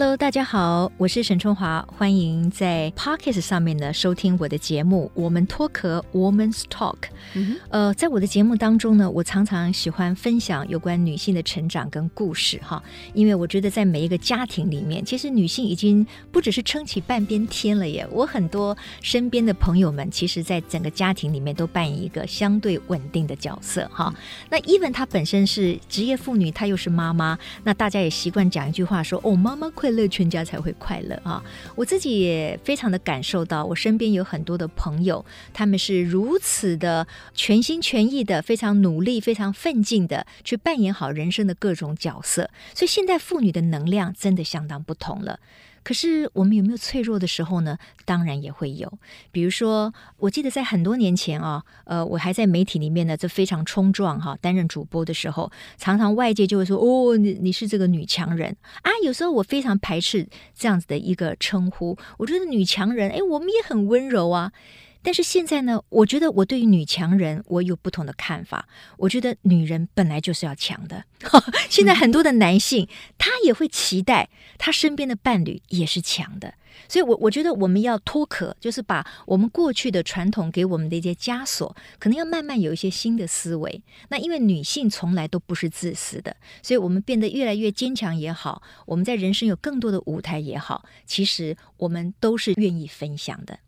Hello，大家好，我是沈春华，欢迎在 Pocket 上面呢收听我的节目《我们脱壳 Woman's Talk》。嗯。呃，在我的节目当中呢，我常常喜欢分享有关女性的成长跟故事哈，因为我觉得在每一个家庭里面，其实女性已经不只是撑起半边天了耶。我很多身边的朋友们，其实在整个家庭里面都扮演一个相对稳定的角色哈。那 Even 她本身是职业妇女，她又是妈妈，那大家也习惯讲一句话说：“哦，妈妈。”快乐，全家才会快乐啊！我自己也非常的感受到，我身边有很多的朋友，他们是如此的全心全意的，非常努力、非常奋进的去扮演好人生的各种角色。所以，现代妇女的能量真的相当不同了。可是我们有没有脆弱的时候呢？当然也会有。比如说，我记得在很多年前啊，呃，我还在媒体里面呢，就非常冲撞哈，担任主播的时候，常常外界就会说：“哦，你你是这个女强人啊。”有时候我非常排斥这样子的一个称呼。我觉得女强人，哎，我们也很温柔啊。但是现在呢，我觉得我对于女强人，我有不同的看法。我觉得女人本来就是要强的。现在很多的男性，他也会期待他身边的伴侣也是强的。所以我，我我觉得我们要脱壳，就是把我们过去的传统给我们的一些枷锁，可能要慢慢有一些新的思维。那因为女性从来都不是自私的，所以我们变得越来越坚强也好，我们在人生有更多的舞台也好，其实我们都是愿意分享的。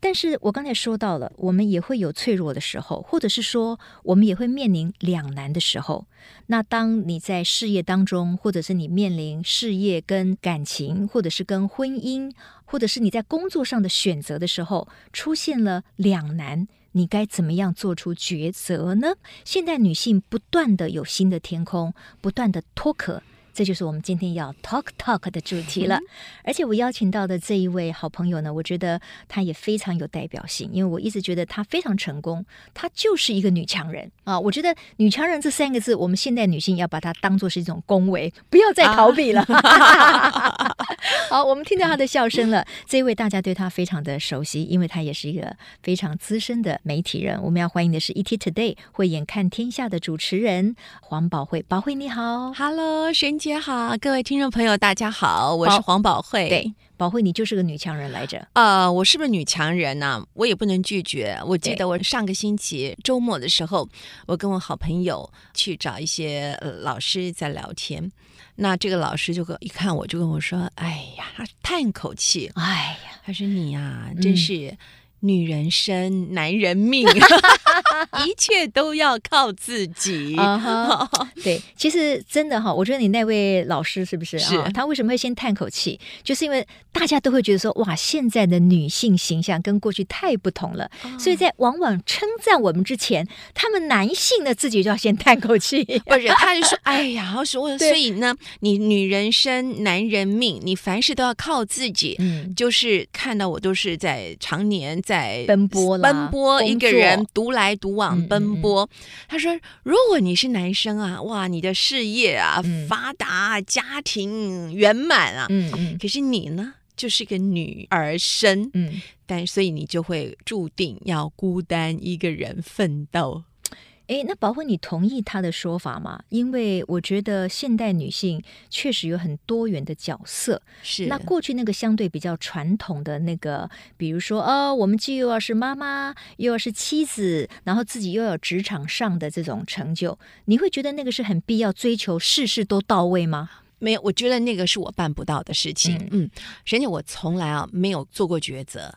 但是我刚才说到了，我们也会有脆弱的时候，或者是说，我们也会面临两难的时候。那当你在事业当中，或者是你面临事业跟感情，或者是跟婚姻，或者是你在工作上的选择的时候，出现了两难，你该怎么样做出抉择呢？现代女性不断的有新的天空，不断的脱壳。这就是我们今天要 talk talk 的主题了，而且我邀请到的这一位好朋友呢，我觉得她也非常有代表性，因为我一直觉得她非常成功，她就是一个女强人啊！我觉得“女强人”这三个字，我们现代女性要把它当做是一种恭维，不要再逃避了。啊、好，我们听到她的笑声了，这一位大家对她非常的熟悉，因为她也是一个非常资深的媒体人。我们要欢迎的是《ET Today》慧眼看天下的主持人黄宝慧，宝慧你好，Hello，姐好，各位听众朋友，大家好，我是黄宝慧。对，宝慧，你就是个女强人来着。呃，我是不是女强人呢、啊？我也不能拒绝。我记得我上个星期周末的时候，我跟我好朋友去找一些、呃、老师在聊天。那这个老师就跟一看我就跟我说：“哎呀，他叹口气，哎呀，他说你呀、啊，真是。嗯”女人生，男人命，一切都要靠自己。Uh -huh. 对，其实真的哈，我觉得你那位老师是不是？是。他为什么会先叹口气？就是因为大家都会觉得说，哇，现在的女性形象跟过去太不同了。Uh. 所以在往往称赞我们之前，他们男性的自己就要先叹口气。不是，他就说，哎呀，我说，所以呢，你女人生，男人命，你凡事都要靠自己。嗯，就是看到我都是在常年在。在奔波，奔波一个人独来独往奔波。嗯嗯嗯。他说：“如果你是男生啊，哇，你的事业啊、嗯、发达，家庭圆满啊。嗯嗯。可是你呢，就是个女儿身，嗯，但所以你就会注定要孤单一个人奋斗。”哎，那宝慧，你同意他的说法吗？因为我觉得现代女性确实有很多元的角色。是。那过去那个相对比较传统的那个，比如说，哦，我们既又要是妈妈，又要是妻子，然后自己又有职场上的这种成就，你会觉得那个是很必要追求，事事都到位吗？没有，我觉得那个是我办不到的事情。嗯，嗯，而且我从来啊没有做过抉择。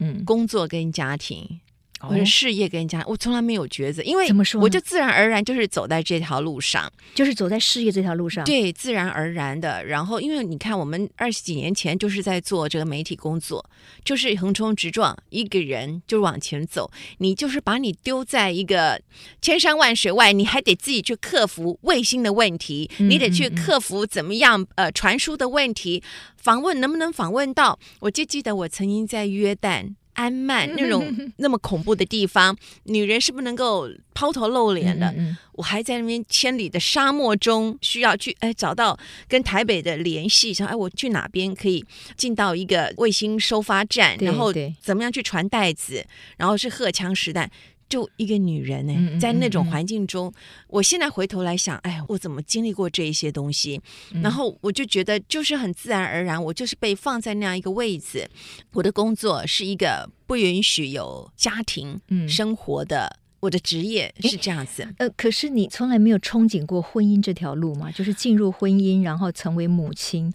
嗯，工作跟家庭。或者事业跟人家，我从来没有抉择，因为我就自然而然就是走在这条路上，就是走在事业这条路上，对，自然而然的。然后，因为你看，我们二十几年前就是在做这个媒体工作，就是横冲直撞，一个人就往前走。你就是把你丢在一个千山万水外，你还得自己去克服卫星的问题，你得去克服怎么样呃传输的问题，访问能不能访问到？我就记得我曾经在约旦。安曼那种那么恐怖的地方，女人是不能够抛头露脸的。我还在那边千里的沙漠中，需要去哎找到跟台北的联系，想哎我去哪边可以进到一个卫星收发站，然后怎么样去传袋子，然后是荷枪实弹。就一个女人呢、在那种环境中，嗯嗯、我现在回头来想，哎，我怎么经历过这一些东西？嗯、然后我就觉得，就是很自然而然，我就是被放在那样一个位置。我的工作是一个不允许有家庭生活的，嗯、我的职业是这样子。呃，可是你从来没有憧憬过婚姻这条路吗？就是进入婚姻，然后成为母亲。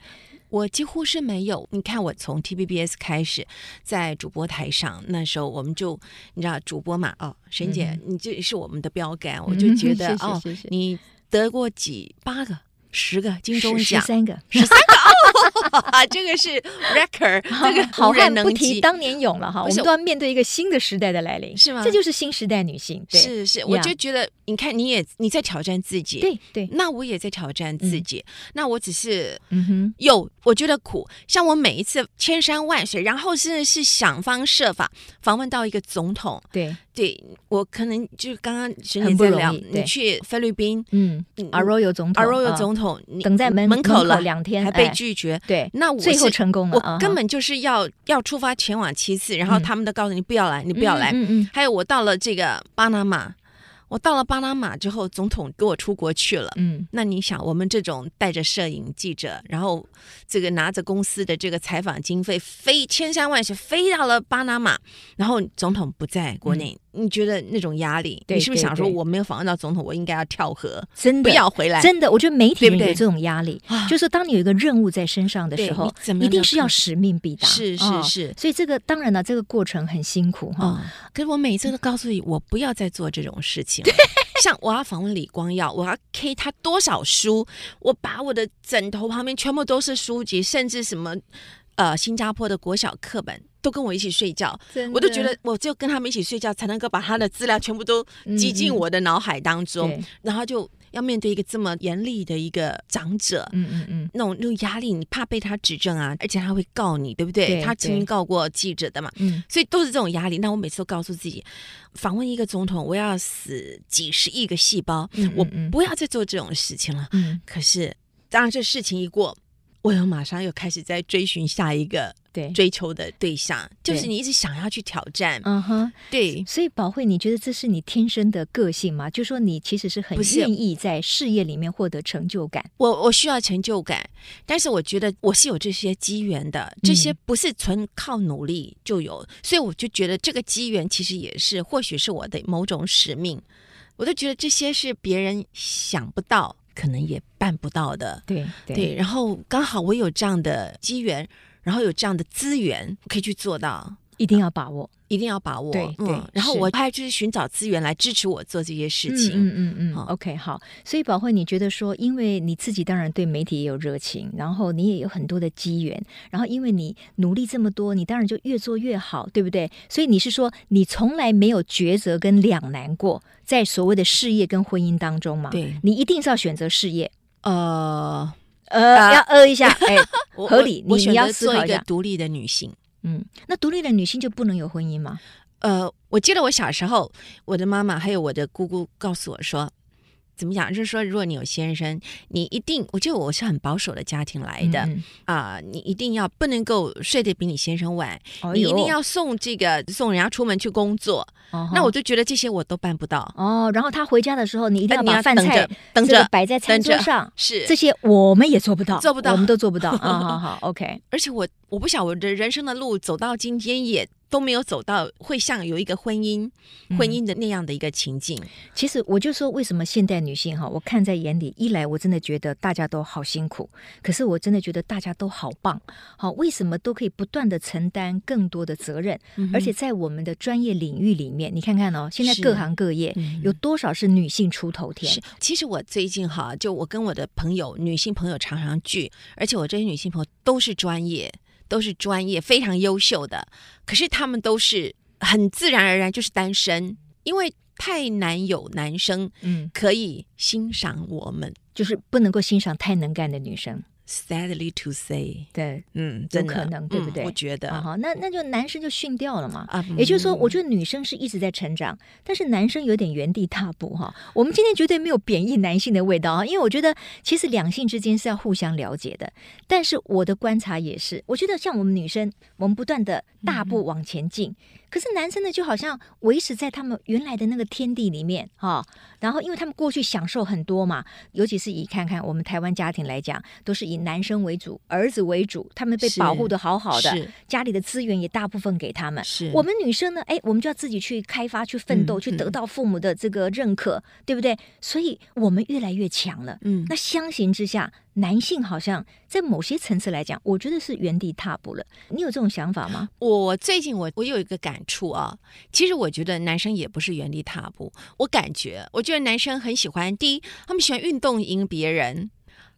我几乎是没有。你看，我从 T B B S 开始，在主播台上，那时候我们就你知道主播嘛？哦，沈姐，嗯、你这是我们的标杆，嗯、我就觉 得哦，你得过几八个、十个金钟奖，十三个，十三个。啊，这个是 record，这个好汉不提当年勇了哈。我们都要面对一个新的时代的来临，是吗？这就是新时代女性。对是是，我就觉得，你看，你也你在挑战自己，对对。那我也在挑战自己。那我只是，嗯哼，有我觉得苦。像我每一次千山万水，然后甚至是想方设法访问到一个总统，对。对，我可能就是刚刚沈姐在聊，你去菲律宾，嗯，Arroyo 总统，Arroyo 总统，你等在门门口了两天，还被拒绝。对，那我最后成功了。我根本就是要要出发前往七次，然后他们都告诉你不要来，你不要来。嗯嗯。还有我到了这个巴拿马。我到了巴拿马之后，总统给我出国去了。嗯，那你想，我们这种带着摄影记者，然后这个拿着公司的这个采访经费，飞千山万水飞到了巴拿马，然后总统不在国内。嗯你觉得那种压力，你是不是想说我没有访问到总统，我应该要跳河，真的不要回来？真的，我觉得媒体人有这种压力，就是当你有一个任务在身上的时候，一定是要使命必达。是是是，所以这个当然了，这个过程很辛苦哈。可是我每次都告诉你，我不要再做这种事情。像我要访问李光耀，我要 K 他多少书，我把我的枕头旁边全部都是书籍，甚至什么呃新加坡的国小课本。都跟我一起睡觉，我都觉得我就跟他们一起睡觉，才能够把他的资料全部都挤进我的脑海当中，然后就要面对一个这么严厉的一个长者，嗯嗯嗯，那种那种压力，你怕被他指正啊，而且他会告你，对不对？对他曾经告过记者的嘛，嗯，所以都是这种压力。那我每次都告诉自己，访问一个总统，我要死几十亿个细胞，嗯嗯嗯，我不要再做这种事情了。嗯，可是当然这事情一过，我又马上又开始在追寻下一个。对，追求的对象就是你一直想要去挑战，嗯哼，对。所以宝慧，你觉得这是你天生的个性吗？就说你其实是很愿意在事业里面获得成就感。我我需要成就感，但是我觉得我是有这些机缘的，这些不是纯靠努力就有，嗯、所以我就觉得这个机缘其实也是，或许是我的某种使命。我都觉得这些是别人想不到，可能也办不到的。对对，对，然后刚好我有这样的机缘。然后有这样的资源可以去做到，一定要把握，一定要把握。对对，然后我还就是寻找资源来支持我做这些事情。嗯嗯嗯。OK，好。所以宝慧，你觉得说，因为你自己当然对媒体也有热情，然后你也有很多的机缘，然后因为你努力这么多，你当然就越做越好，对不对？所以你是说，你从来没有抉择跟两难过，在所谓的事业跟婚姻当中吗？对，你一定是要选择事业。呃。呃，要呃一下，哎，合理。你你要做一个独立的女性，嗯，那独立的女性就不能有婚姻吗？呃，我记得我小时候，我的妈妈还有我的姑姑告诉我说。怎么讲？就是说，如果你有先生，你一定，我觉得我是很保守的家庭来的啊、嗯呃，你一定要不能够睡得比你先生晚，哦、你一定要送这个送人家出门去工作。哦、那我就觉得这些我都办不到。哦，然后他回家的时候，你一定要把饭菜等着摆在餐桌上。是这些我们也做不到，做不到，我们都做不到。啊、哦，好好，OK。而且我我不晓我的人生的路走到今天也。都没有走到会像有一个婚姻、婚姻的那样的一个情境。嗯、其实我就说，为什么现代女性哈，我看在眼里，一来我真的觉得大家都好辛苦，可是我真的觉得大家都好棒。好，为什么都可以不断的承担更多的责任？嗯、而且在我们的专业领域里面，你看看哦，现在各行各业有多少是女性出头天？是，其实我最近哈，就我跟我的朋友、女性朋友常常聚，而且我这些女性朋友都是专业。都是专业非常优秀的，可是他们都是很自然而然就是单身，因为太难有男生嗯。可以欣赏我们，就是不能够欣赏太能干的女生。Sadly to say，对，嗯，有可能，对不对？我觉得，好，那那就男生就逊掉了嘛。啊也就是说，我觉得女生是一直在成长，但是男生有点原地踏步哈。我们今天绝对没有贬义男性的味道啊，因为我觉得其实两性之间是要互相了解的。但是我的观察也是，我觉得像我们女生，我们不断的大步往前进。可是男生呢，就好像维持在他们原来的那个天地里面哈、哦。然后，因为他们过去享受很多嘛，尤其是以看看我们台湾家庭来讲，都是以男生为主，儿子为主，他们被保护的好好的，家里的资源也大部分给他们。是我们女生呢，哎，我们就要自己去开发、去奋斗、嗯、去得到父母的这个认可，嗯、对不对？所以我们越来越强了。嗯，那相形之下。男性好像在某些层次来讲，我觉得是原地踏步了。你有这种想法吗？我最近我我有一个感触啊，其实我觉得男生也不是原地踏步。我感觉，我觉得男生很喜欢，第一，他们喜欢运动赢别人；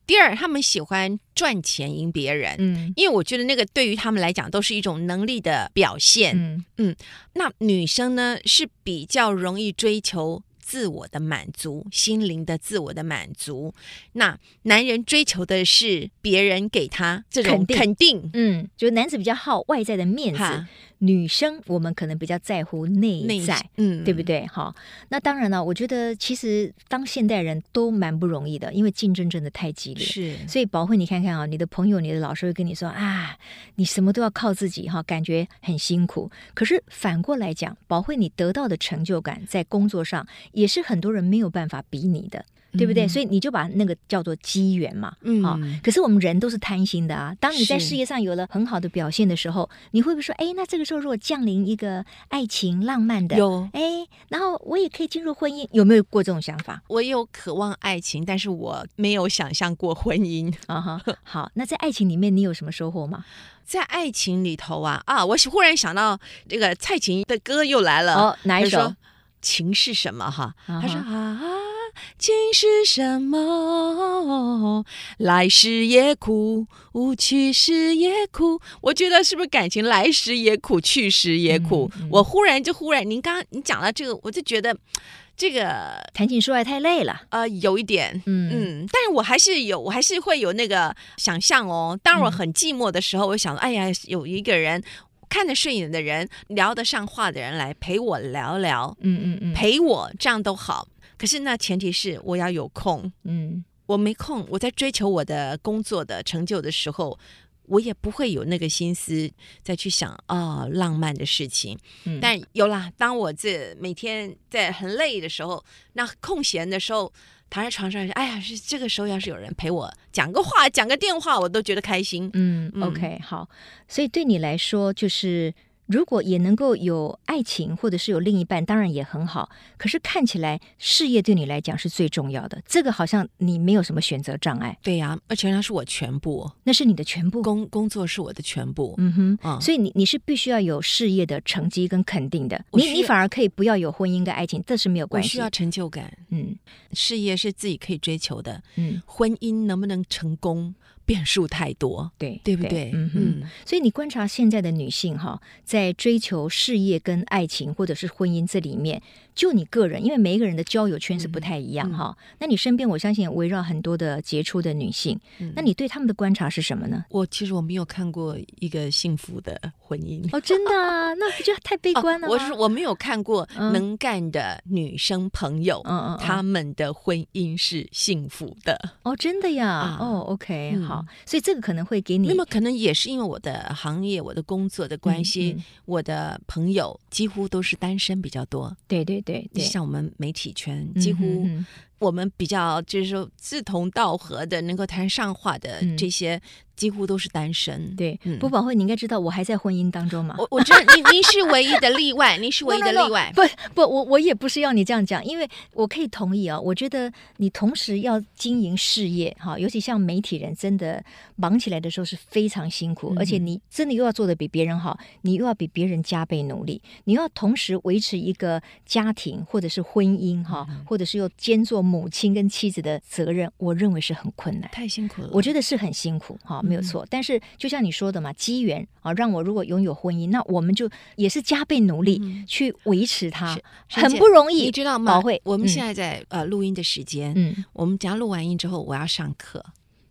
第二，他们喜欢赚钱赢别人。嗯，因为我觉得那个对于他们来讲都是一种能力的表现。嗯嗯，那女生呢是比较容易追求。自我的满足，心灵的自我的满足。那男人追求的是别人给他这种肯定，肯定嗯，就男子比较好外在的面子。女生我们可能比较在乎内在，嗯，对不对？好，那当然了，我觉得其实当现代人都蛮不容易的，因为竞争真的太激烈。是，所以宝慧，你看看啊，你的朋友、你的老师会跟你说啊，你什么都要靠自己哈，感觉很辛苦。可是反过来讲，宝慧你得到的成就感在工作上也是很多人没有办法比拟的。对不对？所以你就把那个叫做机缘嘛，嗯，好。可是我们人都是贪心的啊。当你在事业上有了很好的表现的时候，你会不会说，哎，那这个时候如果降临一个爱情浪漫的，有，哎，然后我也可以进入婚姻，有没有过这种想法？我有渴望爱情，但是我没有想象过婚姻啊哈。好，那在爱情里面你有什么收获吗？在爱情里头啊啊，我忽然想到这个蔡琴的歌又来了，哦，哪一首？情是什么？哈，他说啊。情是什么？来时也苦，去时也苦。我觉得是不是感情来时也苦，去时也苦？嗯嗯、我忽然就忽然，您刚刚你讲到这个，我就觉得这个谈情说爱太累了。呃，有一点，嗯嗯，但是我还是有，我还是会有那个想象哦。当我很寂寞的时候，嗯、我想，哎呀，有一个人看得顺眼的人，聊得上话的人来陪我聊聊，嗯嗯嗯，陪我这样都好。可是那前提是我要有空，嗯，我没空，我在追求我的工作的成就的时候，我也不会有那个心思再去想啊、哦、浪漫的事情。嗯，但有啦，当我这每天在很累的时候，那空闲的时候，躺在床上，哎呀，是这个时候要是有人陪我讲个话、讲个电话，我都觉得开心。嗯，嗯，OK，好，所以对你来说就是。如果也能够有爱情，或者是有另一半，当然也很好。可是看起来事业对你来讲是最重要的，这个好像你没有什么选择障碍。对呀、啊，而且那是我全部，那是你的全部。工工作是我的全部。嗯哼，嗯，所以你你是必须要有事业的成绩跟肯定的。你你反而可以不要有婚姻跟爱情，这是没有关系。我需要成就感。嗯，事业是自己可以追求的。嗯，婚姻能不能成功？变数太多，对对不对？嗯嗯，所以你观察现在的女性哈，在追求事业跟爱情或者是婚姻这里面，就你个人，因为每一个人的交友圈是不太一样哈。那你身边我相信围绕很多的杰出的女性，嗯、那你对他们的观察是什么呢？我其实我没有看过一个幸福的婚姻哦，真的啊？那不就太悲观了、哦？我是我没有看过能干的女生朋友，嗯嗯，他们的婚姻是幸福的哦，真的呀？嗯、哦，OK，好。好，所以这个可能会给你，那么可能也是因为我的行业、我的工作的关系，我的朋友几乎都是单身比较多。对对对，对，像我们媒体圈，几乎。我们比较就是说志同道合的，能够谈上话的这些，几乎都是单身。对，不宝慧，你应该知道我还在婚姻当中嘛。我我知道你，您是唯一的例外，您是唯一的 例外。no, no, no, 不不，我我也不是要你这样讲，因为我可以同意啊。我觉得你同时要经营事业哈，尤其像媒体人，真的忙起来的时候是非常辛苦，而且你真的又要做的比别人好，你又要比别人加倍努力，你要同时维持一个家庭或者是婚姻哈，或者是又兼做。母亲跟妻子的责任，我认为是很困难，太辛苦了。我觉得是很辛苦，哈，没有错。嗯、但是就像你说的嘛，机缘啊，让我如果拥有婚姻，那我们就也是加倍努力去维持它，嗯、很不容易，你知道吗？我们现在在、嗯、呃录音的时间，嗯，我们只要录完音之后，我要上课，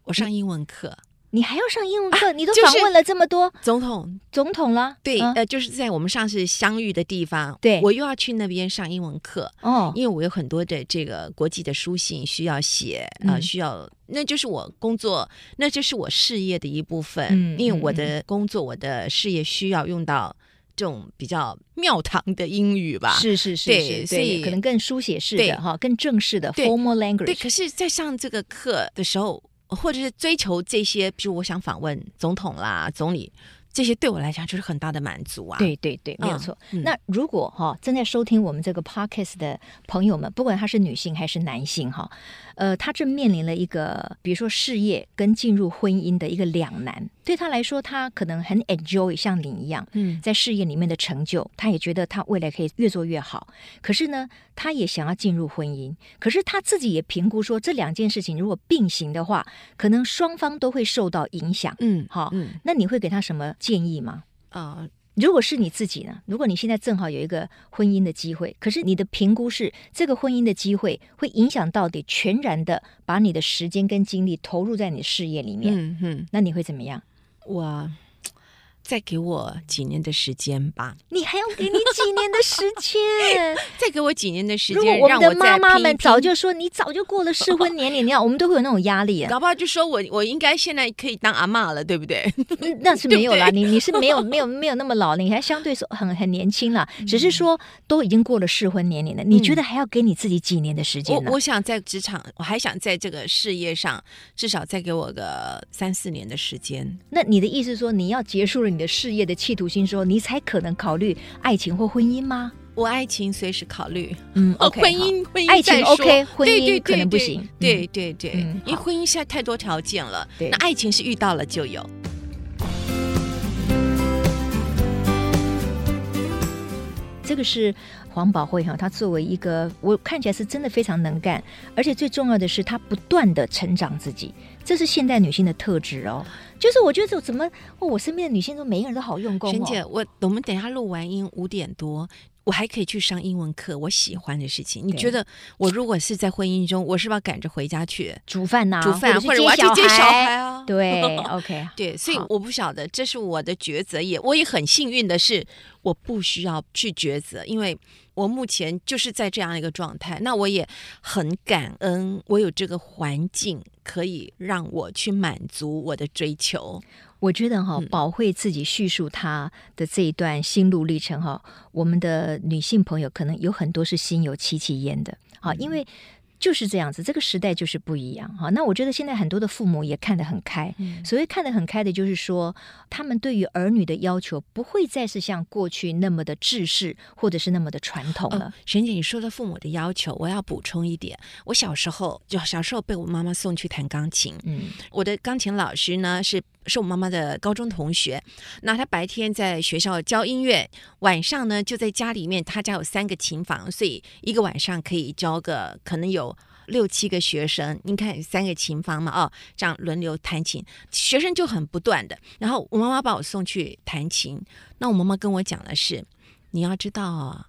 我上英文课。你还要上英文课？啊、你都访问了这么多总统，总统了？对，嗯、呃，就是在我们上次相遇的地方，对，我又要去那边上英文课哦，因为我有很多的这个国际的书信需要写啊、呃，需要，那就是我工作，那就是我事业的一部分，嗯、因为我的工作，我的事业需要用到这种比较庙堂的英语吧。是是是，对，所以可能更书写式的哈，更正式的 formal language。对，可是，在上这个课的时候，或者是追求这些，比如我想访问总统啦、总理。这些对我来讲就是很大的满足啊！对对对，没有错。嗯、那如果哈、哦、正在收听我们这个 podcast 的朋友们，不管他是女性还是男性哈。呃，他正面临了一个，比如说事业跟进入婚姻的一个两难。对他来说，他可能很 enjoy 像你一样，嗯，在事业里面的成就，他也觉得他未来可以越做越好。可是呢，他也想要进入婚姻，可是他自己也评估说，这两件事情如果并行的话，可能双方都会受到影响。嗯，好，嗯，那你会给他什么建议吗？啊、呃。如果是你自己呢？如果你现在正好有一个婚姻的机会，可是你的评估是这个婚姻的机会会影响到底全然的把你的时间跟精力投入在你的事业里面，嗯哼，那你会怎么样？我。再给我几年的时间吧。你还要给你几年的时间？再给我几年的时间。如果我们的妈妈们早就说你早就过了适婚年龄，你看 我们都会有那种压力啊。搞不好就说我我应该现在可以当阿妈了，对不对？那是没有啦，你你是没有没有没有那么老，你还相对说很很年轻了。只是说都已经过了适婚年龄了，你觉得还要给你自己几年的时间呢？我我想在职场，我还想在这个事业上，至少再给我个三四年的时间。那你的意思说你要结束了你的事业的企图心，说你才可能考虑爱情或婚姻吗？我爱情随时考虑，嗯，OK，婚姻婚姻爱情 OK，婚姻可能不行，对对对，因为婚姻现在太多条件了，那爱情是遇到了就有。这个是黄宝慧哈，她作为一个我看起来是真的非常能干，而且最重要的是她不断的成长自己，这是现代女性的特质哦。就是我觉得怎么，我身边的女性都每一个人都好用功哦。璇姐，我我们等一下录完音五点多。我还可以去上英文课，我喜欢的事情。你觉得我如果是在婚姻中，我是不是要赶着回家去煮饭呐？煮饭，或者我要去接小孩啊？对，OK，对，所以我不晓得，这是我的抉择。也我也很幸运的是，我不需要去抉择，因为我目前就是在这样一个状态。那我也很感恩，我有这个环境可以让我去满足我的追求。我觉得哈，宝慧自己叙述她的这一段心路历程哈，我们的女性朋友可能有很多是心有戚戚焉的啊，因为。就是这样子，这个时代就是不一样哈。那我觉得现在很多的父母也看得很开，嗯、所谓看得很开的，就是说他们对于儿女的要求不会再是像过去那么的制式，或者是那么的传统了。璇、哦、姐，你说的父母的要求，我要补充一点。我小时候就小时候被我妈妈送去弹钢琴，嗯，我的钢琴老师呢是是我妈妈的高中同学，那他白天在学校教音乐，晚上呢就在家里面，他家有三个琴房，所以一个晚上可以教个可能有。六七个学生，你看三个琴房嘛，哦，这样轮流弹琴，学生就很不断的。然后我妈妈把我送去弹琴，那我妈妈跟我讲的是，你要知道啊，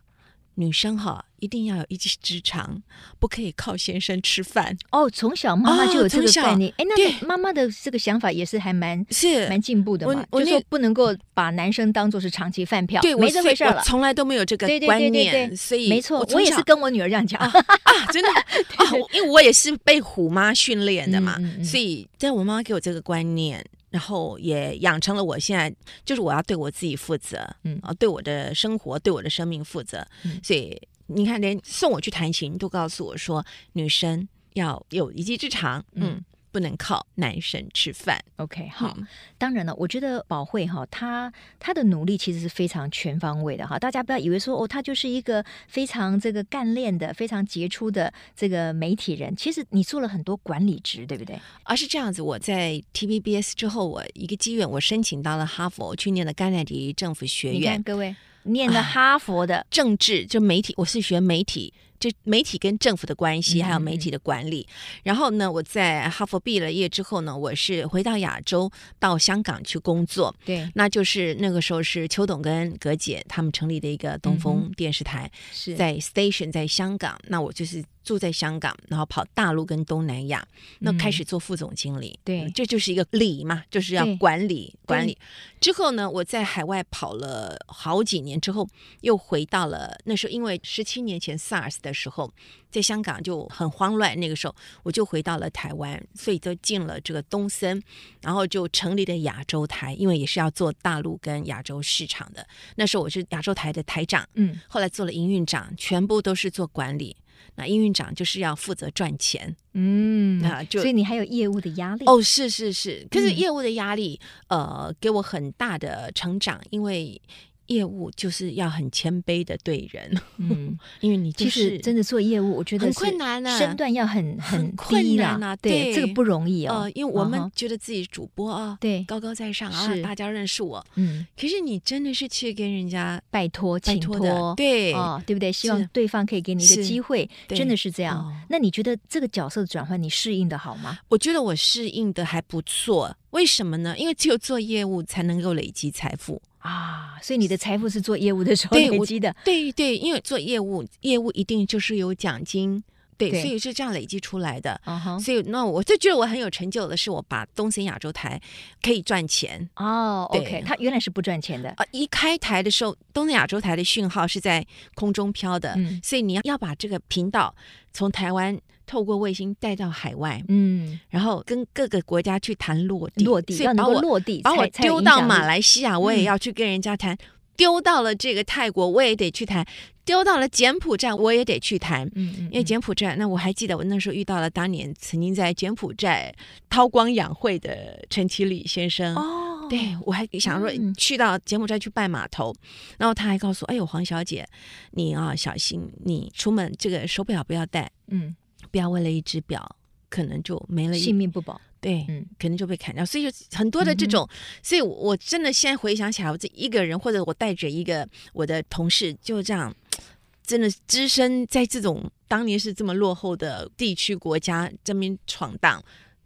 女生哈。一定要有一技之长，不可以靠先生吃饭哦。从小妈妈就有这个概念，哎、哦，那妈妈的这个想法也是还蛮是蛮进步的嘛。我就说不能够把男生当做是长期饭票，对，没这回事了。从来都没有这个观念，对对对对对，所以没错，我，我也是跟我女儿这样讲啊，啊，真的 啊，因为我也是被虎妈训练的嘛，嗯嗯嗯，所以在我妈妈给我这个观念，然后也养成了我现在就是我要对我自己负责，嗯。啊，对我的生活，对我的生命负责，嗯、所以。你看，连送我去弹琴都告诉我说，女生要有一技之长，嗯，不能靠男神吃饭。OK，好。嗯、当然了，我觉得宝慧哈，她她的努力其实是非常全方位的哈。大家不要以为说哦，她就是一个非常这个干练的、非常杰出的这个媒体人。其实你做了很多管理职，对不对？而是这样子，我在 TVBS 之后，我一个机缘，我申请到了哈佛，去念了甘乃迪政府学院。你看，各位。念了哈佛的、啊、政治，就媒体，我是学媒体，就媒体跟政府的关系，还有媒体的管理。嗯、然后呢，我在哈佛毕了业之后呢，我是回到亚洲，到香港去工作。对，那就是那个时候是邱董跟葛姐他们成立的一个东风电视台，是、嗯、在 Station 在香港。那我就是住在香港，然后跑大陆跟东南亚，那开始做副总经理。对、嗯，这就是一个理嘛，就是要管理管理。之后呢，我在海外跑了好几年之后，又回到了那时候，因为十七年前 SARS 的时候，在香港就很慌乱。那个时候，我就回到了台湾，所以就进了这个东森，然后就成立了亚洲台，因为也是要做大陆跟亚洲市场的。那时候我是亚洲台的台长，嗯，后来做了营运长，全部都是做管理。那营运长就是要负责赚钱，嗯，那，就所以你还有业务的压力哦，是是是，可是业务的压力，嗯、呃，给我很大的成长，因为。业务就是要很谦卑的对人，嗯，因为你其实真的做业务，我觉得很困难啊，身段要很很困难啊，对，这个不容易哦。呃，因为我们觉得自己主播啊，对，高高在上啊，大家认识我，嗯，可是你真的是去跟人家拜托、请托，对，哦，对不对？希望对方可以给你一个机会，真的是这样。那你觉得这个角色的转换，你适应的好吗？我觉得我适应的还不错，为什么呢？因为只有做业务才能够累积财富。啊，所以你的财富是做业务的时候累积的，对对，因为做业务，业务一定就是有奖金，对，对所以是这样累积出来的。Uh huh. 所以那我就觉得我很有成就的是，我把东森亚洲台可以赚钱哦。Oh, OK，它原来是不赚钱的啊。一开台的时候，东森亚洲台的讯号是在空中飘的，嗯、所以你要要把这个频道从台湾。透过卫星带到海外，嗯，然后跟各个国家去谈落地，落地所以把我落地，把我丢到马来西亚，我也要去跟人家谈；丢到了这个泰国，我也得去谈；丢到了柬埔寨，我也得去谈。嗯，因为柬埔寨，那我还记得我那时候遇到了当年曾经在柬埔寨韬光养晦的陈其礼先生。哦，对，我还想说去到柬埔寨去拜码头，然后他还告诉我：“哎呦，黄小姐，你啊小心，你出门这个手表不要戴。”嗯。不要为了一只表，可能就没了性命不保。对，嗯，可能就被砍掉。所以很多的这种，嗯、所以我真的现在回想起来，我这一个人，或者我带着一个我的同事，就这样，真的只身在这种当年是这么落后的地区国家这边闯荡。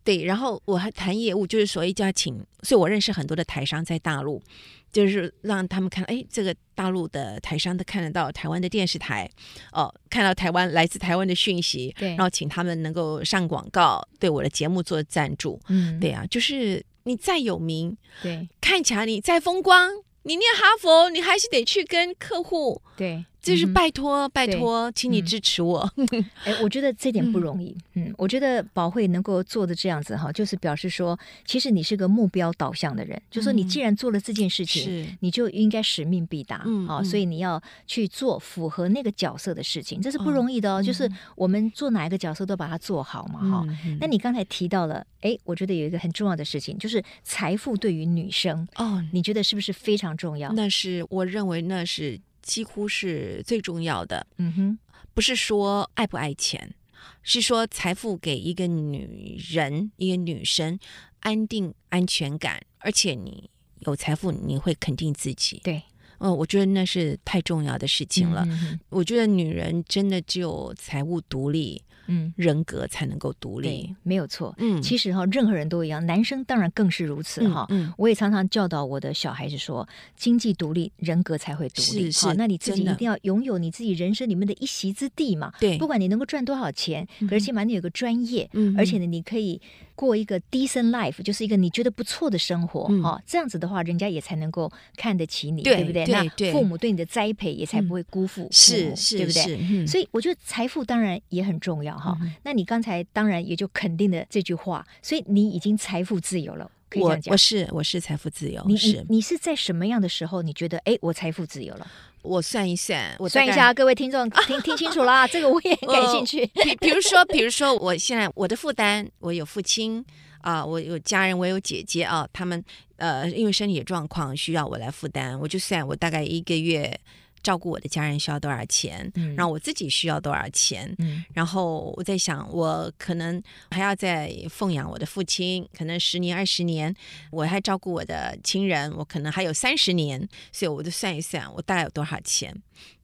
对，然后我还谈业务，就是所谓叫请，所以我认识很多的台商在大陆。就是让他们看，哎，这个大陆的台商都看得到台湾的电视台，哦，看到台湾来自台湾的讯息，对，然后请他们能够上广告，对我的节目做赞助，嗯，对啊，就是你再有名，对，看起来你再风光，你念哈佛，你还是得去跟客户，对。就是拜托，拜托，请你支持我。哎，我觉得这点不容易。嗯，我觉得宝慧能够做的这样子哈，就是表示说，其实你是个目标导向的人。就说你既然做了这件事情，你就应该使命必达。嗯，啊，所以你要去做符合那个角色的事情，这是不容易的哦。就是我们做哪一个角色都把它做好嘛，哈。那你刚才提到了，哎，我觉得有一个很重要的事情，就是财富对于女生哦，你觉得是不是非常重要？那是我认为那是。几乎是最重要的，嗯哼，不是说爱不爱钱，是说财富给一个女人、一个女生安定、安全感，而且你有财富，你会肯定自己。对，嗯，我觉得那是太重要的事情了。嗯，我觉得女人真的只有财务独立。嗯，人格才能够独立，没有错。嗯，其实哈，任何人都一样，男生当然更是如此哈。嗯，我也常常教导我的小孩子说，经济独立，人格才会独立。好，那你自己一定要拥有你自己人生里面的一席之地嘛。对，不管你能够赚多少钱，可是起码你有个专业，嗯而且呢，你可以过一个 decent life，就是一个你觉得不错的生活。哈，这样子的话，人家也才能够看得起你，对不对？那父母对你的栽培也才不会辜负。是是，对不对？所以我觉得财富当然也很重要。哈，那你刚才当然也就肯定了这句话，所以你已经财富自由了，可以这样讲。我我是我是财富自由，你是你你是在什么样的时候你觉得哎，我财富自由了？我算一算，我算一下，各位听众听听清楚了啊，这个我也很感兴趣。比比如说，比如说，我现在我的负担，我有父亲啊，我有家人，我有姐姐啊，他们呃，因为身体状况需要我来负担，我就算我大概一个月。照顾我的家人需要多少钱？嗯，然后我自己需要多少钱？嗯，然后我在想，我可能还要再奉养我的父亲，可能十年二十年，我还照顾我的亲人，我可能还有三十年，所以我就算一算，我大概有多少钱？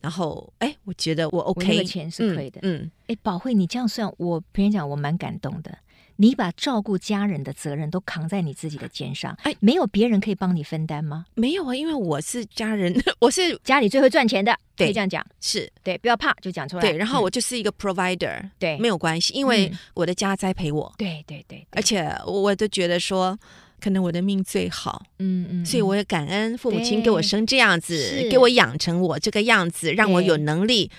然后，哎，我觉得我 OK，我那个钱是可以的。嗯，哎，宝慧，你这样算，我平常讲我蛮感动的。你把照顾家人的责任都扛在你自己的肩上，哎，没有别人可以帮你分担吗？没有啊，因为我是家人，我是家里最会赚钱的，对可以这样讲，是。对，不要怕，就讲出来。对，然后我就是一个 provider，、嗯、对，没有关系，因为我的家栽培我，对对对，而且我都觉得说，可能我的命最好，嗯嗯，所以我也感恩父母亲给我生这样子，给我养成我这个样子，让我有能力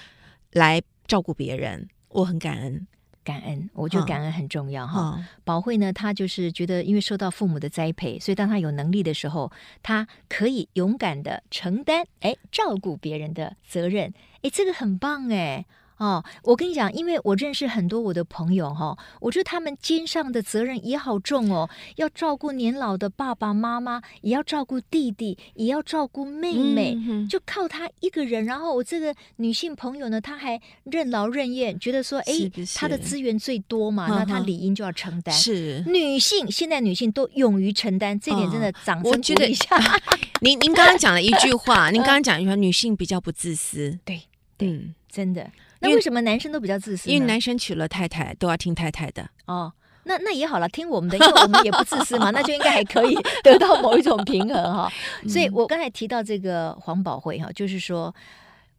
来照顾别人，我很感恩。感恩，我觉得感恩很重要哈。宝慧呢，她就是觉得，因为受到父母的栽培，所以当她有能力的时候，她可以勇敢的承担，哎，照顾别人的责任，哎，这个很棒哎。哦，我跟你讲，因为我认识很多我的朋友哈，我觉得他们肩上的责任也好重哦，要照顾年老的爸爸妈妈，也要照顾弟弟，也要照顾妹妹，嗯、就靠他一个人。然后我这个女性朋友呢，她还任劳任怨，觉得说，哎，她的资源最多嘛，那她理应就要承担。是女性，现在女性都勇于承担，这点真的掌声鼓励一下。您您刚刚讲了一句话，您刚刚讲一句话，女性比较不自私。对，对，嗯、真的。那为什么男生都比较自私？因为男生娶了太太都要听太太的哦。那那也好了，听我们的，因为我们也不自私嘛，那就应该还可以 得到某一种平衡哈。所以我刚才提到这个黄宝辉哈，就是说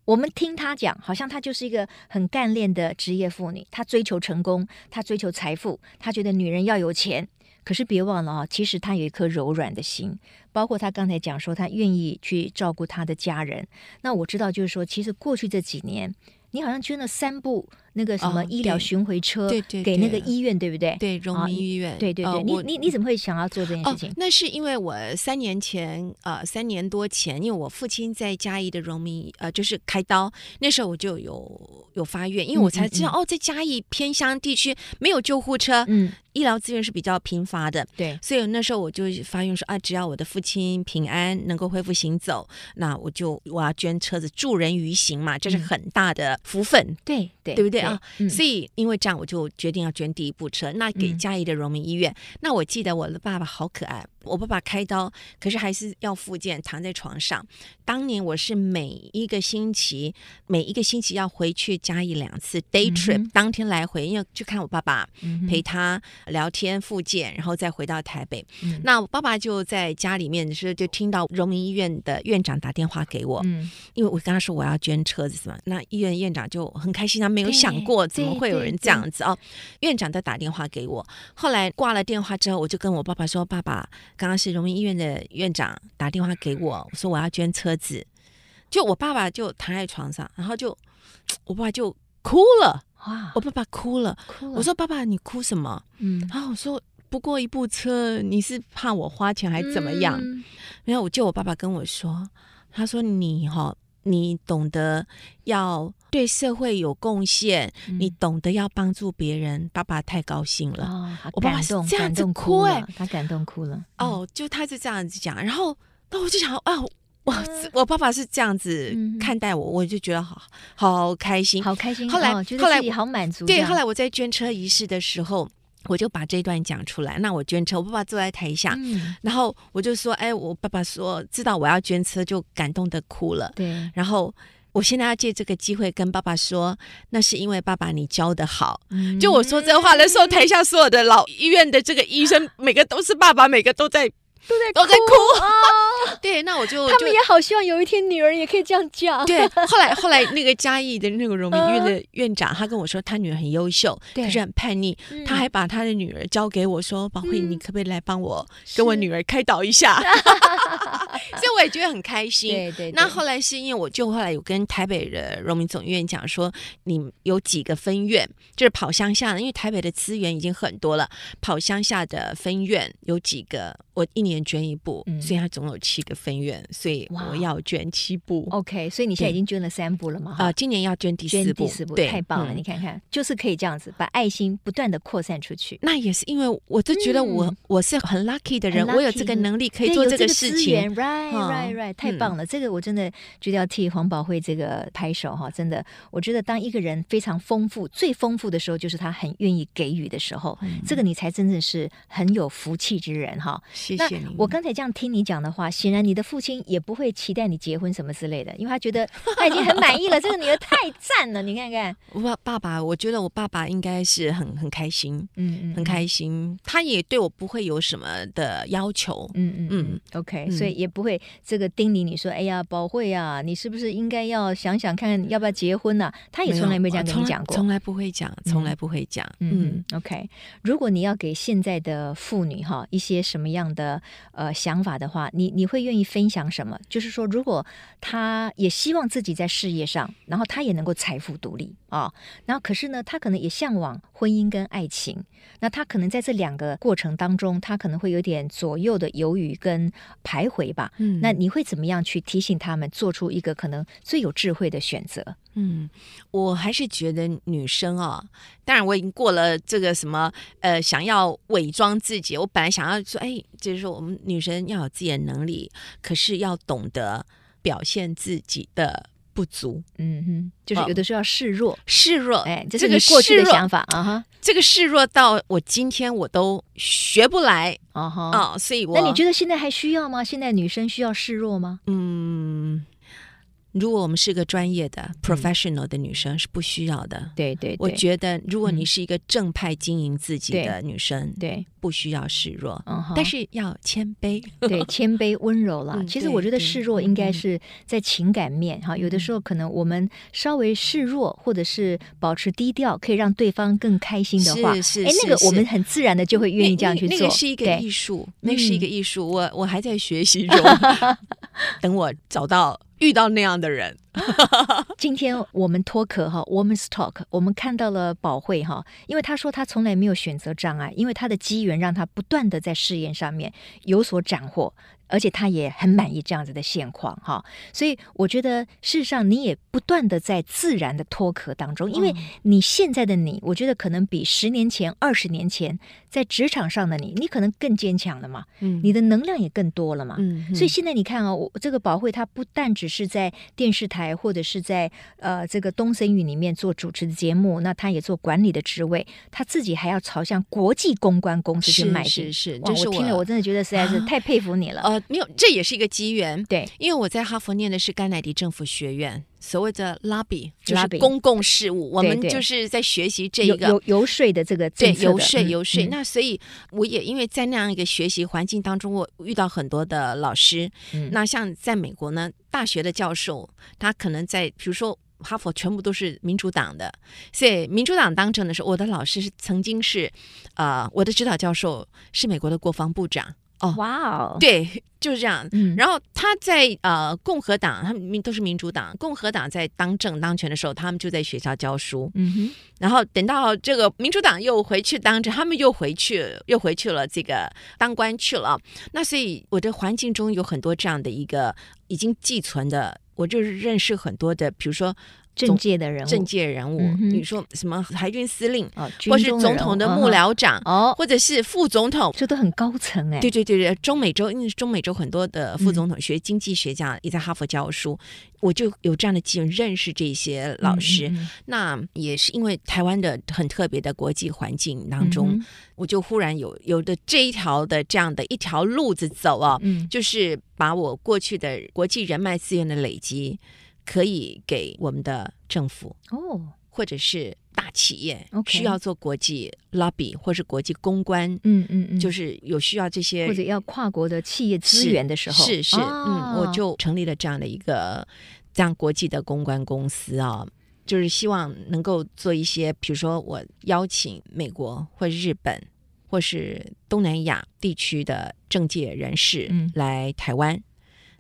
我们听他讲，好像他就是一个很干练的职业妇女，她追求成功，她追求财富，她觉得女人要有钱。可是别忘了啊，其实她有一颗柔软的心，包括她刚才讲说她愿意去照顾她的家人。那我知道就是说，其实过去这几年。你好像捐了三部那个什么医疗巡回车，对对，给那个医院，对不对？对，荣民医院。对对对，你你你怎么会想要做这件事情？那是因为我三年前，呃，三年多前，因为我父亲在嘉义的荣民，呃，就是开刀，那时候我就有有发愿，因为我才知道哦，在嘉义偏乡地区没有救护车，嗯，医疗资源是比较贫乏的，对，所以那时候我就发愿说啊，只要我的父亲平安能够恢复行走，那我就我要捐车子助人于行嘛，这是很大的。福分，对对，对不对啊？所以因为这样，我就决定要捐第一部车，那给嘉义的荣民医院。那我记得我的爸爸好可爱。我爸爸开刀，可是还是要复健，躺在床上。当年我是每一个星期，每一个星期要回去加一两次 day trip，、嗯、当天来回，因为去看我爸爸，嗯、陪他聊天复健，然后再回到台北。嗯、那我爸爸就在家里面的时候，就听到荣民医院的院长打电话给我，嗯、因为我跟他说我要捐车子，是吗？那医院院长就很开心，他没有想过怎么会有人这样子哦。院长在打电话给我，后来挂了电话之后，我就跟我爸爸说：“爸爸。”刚刚是荣民医院的院长打电话给我，我说我要捐车子，就我爸爸就躺在床上，然后就 我爸爸就哭了，哇！我爸爸哭了，哭了。我说爸爸你哭什么？嗯，然后我说不过一部车，你是怕我花钱还怎么样？嗯、然后我就我爸爸跟我说，他说你哈、哦。你懂得要对社会有贡献，嗯、你懂得要帮助别人，爸爸太高兴了。哦、我爸爸是这样子哭哎，他感动哭了。哦，就他是这样子讲，然后那我就想啊，我我爸爸是这样子看待我，我就觉得好好开心，好开心。后来、哦、后来好满足。对，后来我在捐车仪式的时候。我就把这段讲出来，那我捐车，我爸爸坐在台下，嗯、然后我就说，哎，我爸爸说知道我要捐车，就感动的哭了。对，然后我现在要借这个机会跟爸爸说，那是因为爸爸你教的好。嗯、就我说这话的时候，台下所有的老医院的这个医生，每个都是爸爸，每个都在。都在都在哭啊！对，那我就他们也好希望有一天女儿也可以这样讲。对，后来后来那个嘉义的那个荣民医院的院长，他跟我说，他女儿很优秀，可是很叛逆，他还把他的女儿交给我说：“宝慧，你可不可以来帮我跟我女儿开导一下？” 所以我也觉得很开心。对对。那后来是因为我就后来有跟台北的荣民总医院讲说，你有几个分院，就是跑乡下的，因为台北的资源已经很多了，跑乡下的分院有几个。我一年捐一部，嗯、所以他总有七个分院，所以我要捐七部。OK，所以你现在已经捐了三部了吗？啊、呃，今年要捐第四部，第四部对太棒了！嗯、你看看，就是可以这样子把爱心不断的扩散出去。那也是因为我就觉得我、嗯、我是很 lucky 的人我有这个能力可以做这个事情。Right, right, right，太棒了！嗯、这个我真的觉得要替黄宝慧这个拍手哈！真的，我觉得当一个人非常丰富、最丰富的时候，就是他很愿意给予的时候，嗯、这个你才真正是很有福气之人哈！谢谢你。我刚才这样听你讲的话，显然你的父亲也不会期待你结婚什么之类的，因为他觉得他已经很满意了。这个女儿太赞了，你看看。我爸爸，我觉得我爸爸应该是很很开心，嗯嗯，很开心。他也对我不会有什么的要求，嗯嗯嗯，OK，、嗯、所以也不会这个叮咛你说，哎呀，宝慧啊，你是不是应该要想想看，要不要结婚呢、啊？他也从来没这样跟你讲过，从来不会讲，从来不会讲。嗯，嗯，OK，如果你要给现在的妇女哈一些什么样的呃想法的话，你你会愿意分享什么？就是说，如果她也希望自己在事业上，然后她也能够财富独立啊、哦，然后可是呢，她可能也向往婚姻跟爱情，那她可能在这两个过程当中，她可能会有点左右的犹豫跟徘徊吧。嗯，那你会怎么样去提醒他们做出一个可能最有智慧的选择？嗯，我还是觉得女生啊、哦，当然我已经过了这个什么呃，想要伪装自己。我本来想要说，哎，就是说我们女生要有自己的能力，可是要懂得表现自己的不足。嗯哼，就是有的时候要示弱，哦、示弱。哎，这是你过去的想法啊哈。这个示弱到我今天我都学不来啊哈啊，所以我那你觉得现在还需要吗？现在女生需要示弱吗？嗯。如果我们是个专业的 professional 的女生，是不需要的。对对，我觉得如果你是一个正派经营自己的女生，对，不需要示弱，但是要谦卑。对，谦卑温柔了。其实我觉得示弱应该是在情感面哈，有的时候可能我们稍微示弱，或者是保持低调，可以让对方更开心的话，是是，哎，那个我们很自然的就会愿意这样去做。那个是一个艺术，那是一个艺术。我我还在学习中，等我找到。遇到那样的人，今天我们脱壳哈，Woman's Talk，我们看到了宝慧哈，因为她说她从来没有选择障碍，因为她的机缘让她不断的在事业上面有所斩获。而且他也很满意这样子的现况哈，所以我觉得事实上你也不断的在自然的脱壳当中，因为你现在的你，我觉得可能比十年前、二十年前在职场上的你，你可能更坚强了嘛，嗯，你的能量也更多了嘛，嗯，所以现在你看啊，我这个宝慧她不但只是在电视台或者是在呃这个东森语里面做主持的节目，那她也做管理的职位，她自己还要朝向国际公关公司去迈进，是是，是，哇，我听了我真的觉得实在是 太佩服你了。没有，这也是一个机缘。对，因为我在哈佛念的是甘乃迪政府学院，所谓的 lobby 就是公共事务，我们就是在学习这个游游说的这个对游说游说。那所以我也因为在那样一个学习环境当中，我遇到很多的老师。那像在美国呢，大学的教授他可能在，比如说哈佛全部都是民主党的，所以民主党当政的时候，我的老师是曾经是，呃，我的指导教授是美国的国防部长。哦，哇哦，对，就是这样。嗯，然后他在呃共和党，他们都是民主党，共和党在当政当权的时候，他们就在学校教书。嗯哼，然后等到这个民主党又回去当政，他们又回去，又回去了这个当官去了。那所以我的环境中有很多这样的一个已经寄存的，我就是认识很多的，比如说。政界的人物，政界人物，你说什么海军司令，或是总统的幕僚长，哦，或者是副总统，这都很高层哎。对对对对，中美洲，因为中美洲很多的副总统学经济学家也在哈佛教书，我就有这样的机会认识这些老师。那也是因为台湾的很特别的国际环境当中，我就忽然有有的这一条的这样的一条路子走啊，就是把我过去的国际人脉资源的累积。可以给我们的政府哦，或者是大企业需要做国际 lobby 或是国际公关，嗯嗯嗯，就是有需要这些或者要跨国的企业资源的时候，是是，嗯，我就成立了这样的一个这样国际的公关公司啊，就是希望能够做一些，比如说我邀请美国或日本或是东南亚地区的政界人士来台湾，嗯、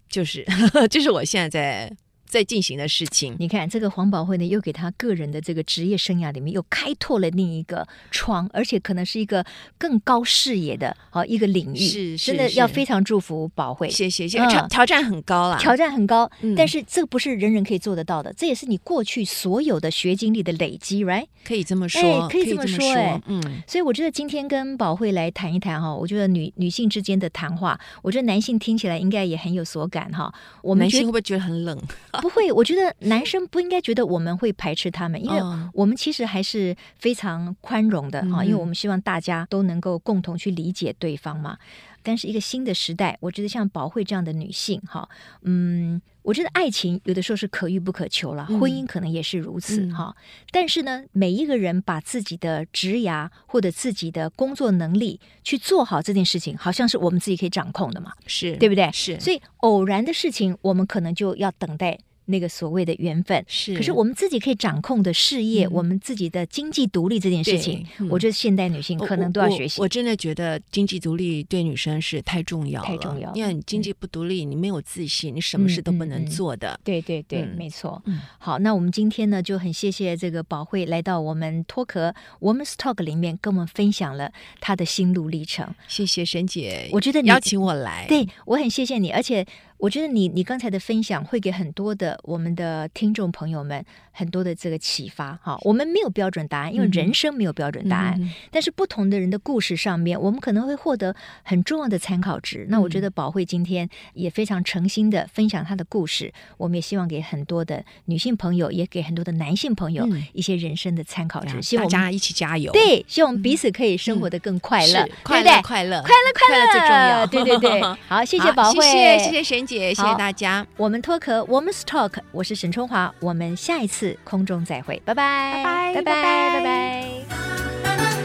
就是 这是我现在在。在进行的事情。你看，这个黄宝慧呢，又给他个人的这个职业生涯里面又开拓了另一个窗，而且可能是一个更高视野的啊一个领域。是，是真的要非常祝福宝慧。谢谢，谢谢。挑挑战很高啦，挑战很高，嗯、但是这不是人人可以做得到的，这也是你过去所有的学经历的累积，right？可以这么说，哎、可以这么说，哎，嗯。所以我觉得今天跟宝慧来谈一谈哈，我觉得女女性之间的谈话，我觉得男性听起来应该也很有所感哈。我们男性会不会觉得很冷？不会，我觉得男生不应该觉得我们会排斥他们，因为我们其实还是非常宽容的哈，因为我们希望大家都能够共同去理解对方嘛。但是一个新的时代，我觉得像宝慧这样的女性哈，嗯，我觉得爱情有的时候是可遇不可求了，婚姻可能也是如此哈。但是呢，每一个人把自己的职涯或者自己的工作能力去做好这件事情，好像是我们自己可以掌控的嘛，是对不对？是，所以偶然的事情，我们可能就要等待。那个所谓的缘分是，可是我们自己可以掌控的事业，嗯、我们自己的经济独立这件事情，嗯、我觉得现代女性可能都要学习。我，我，我真的觉得经济独立对女生是太重要了，太重要。因为你经济不独立，嗯、你没有自信，你什么事都不能做的。对对对，嗯、没错。嗯，好，那我们今天呢就很谢谢这个宝慧来到我们脱壳 Woman's Talk 里面，跟我们分享了她的心路历程。谢谢沈姐，我觉得你邀请我来，对我很谢谢你，而且。我觉得你你刚才的分享会给很多的我们的听众朋友们很多的这个启发哈。我们没有标准答案，因为人生没有标准答案。嗯、但是不同的人的故事上面，我们可能会获得很重要的参考值。嗯、那我觉得宝慧今天也非常诚心的分享她的故事，我们也希望给很多的女性朋友，也给很多的男性朋友一些人生的参考值。嗯、希望大家一起加油。对，希望我们彼此可以生活的更快乐，嗯、快乐快乐快乐快乐最重要。对对对，好，谢谢宝慧，谢谢谢谢姐，谢谢大家。我们脱壳，我们 stalk，我是沈春华。我们下一次空中再会，拜拜，拜拜，拜拜，拜拜。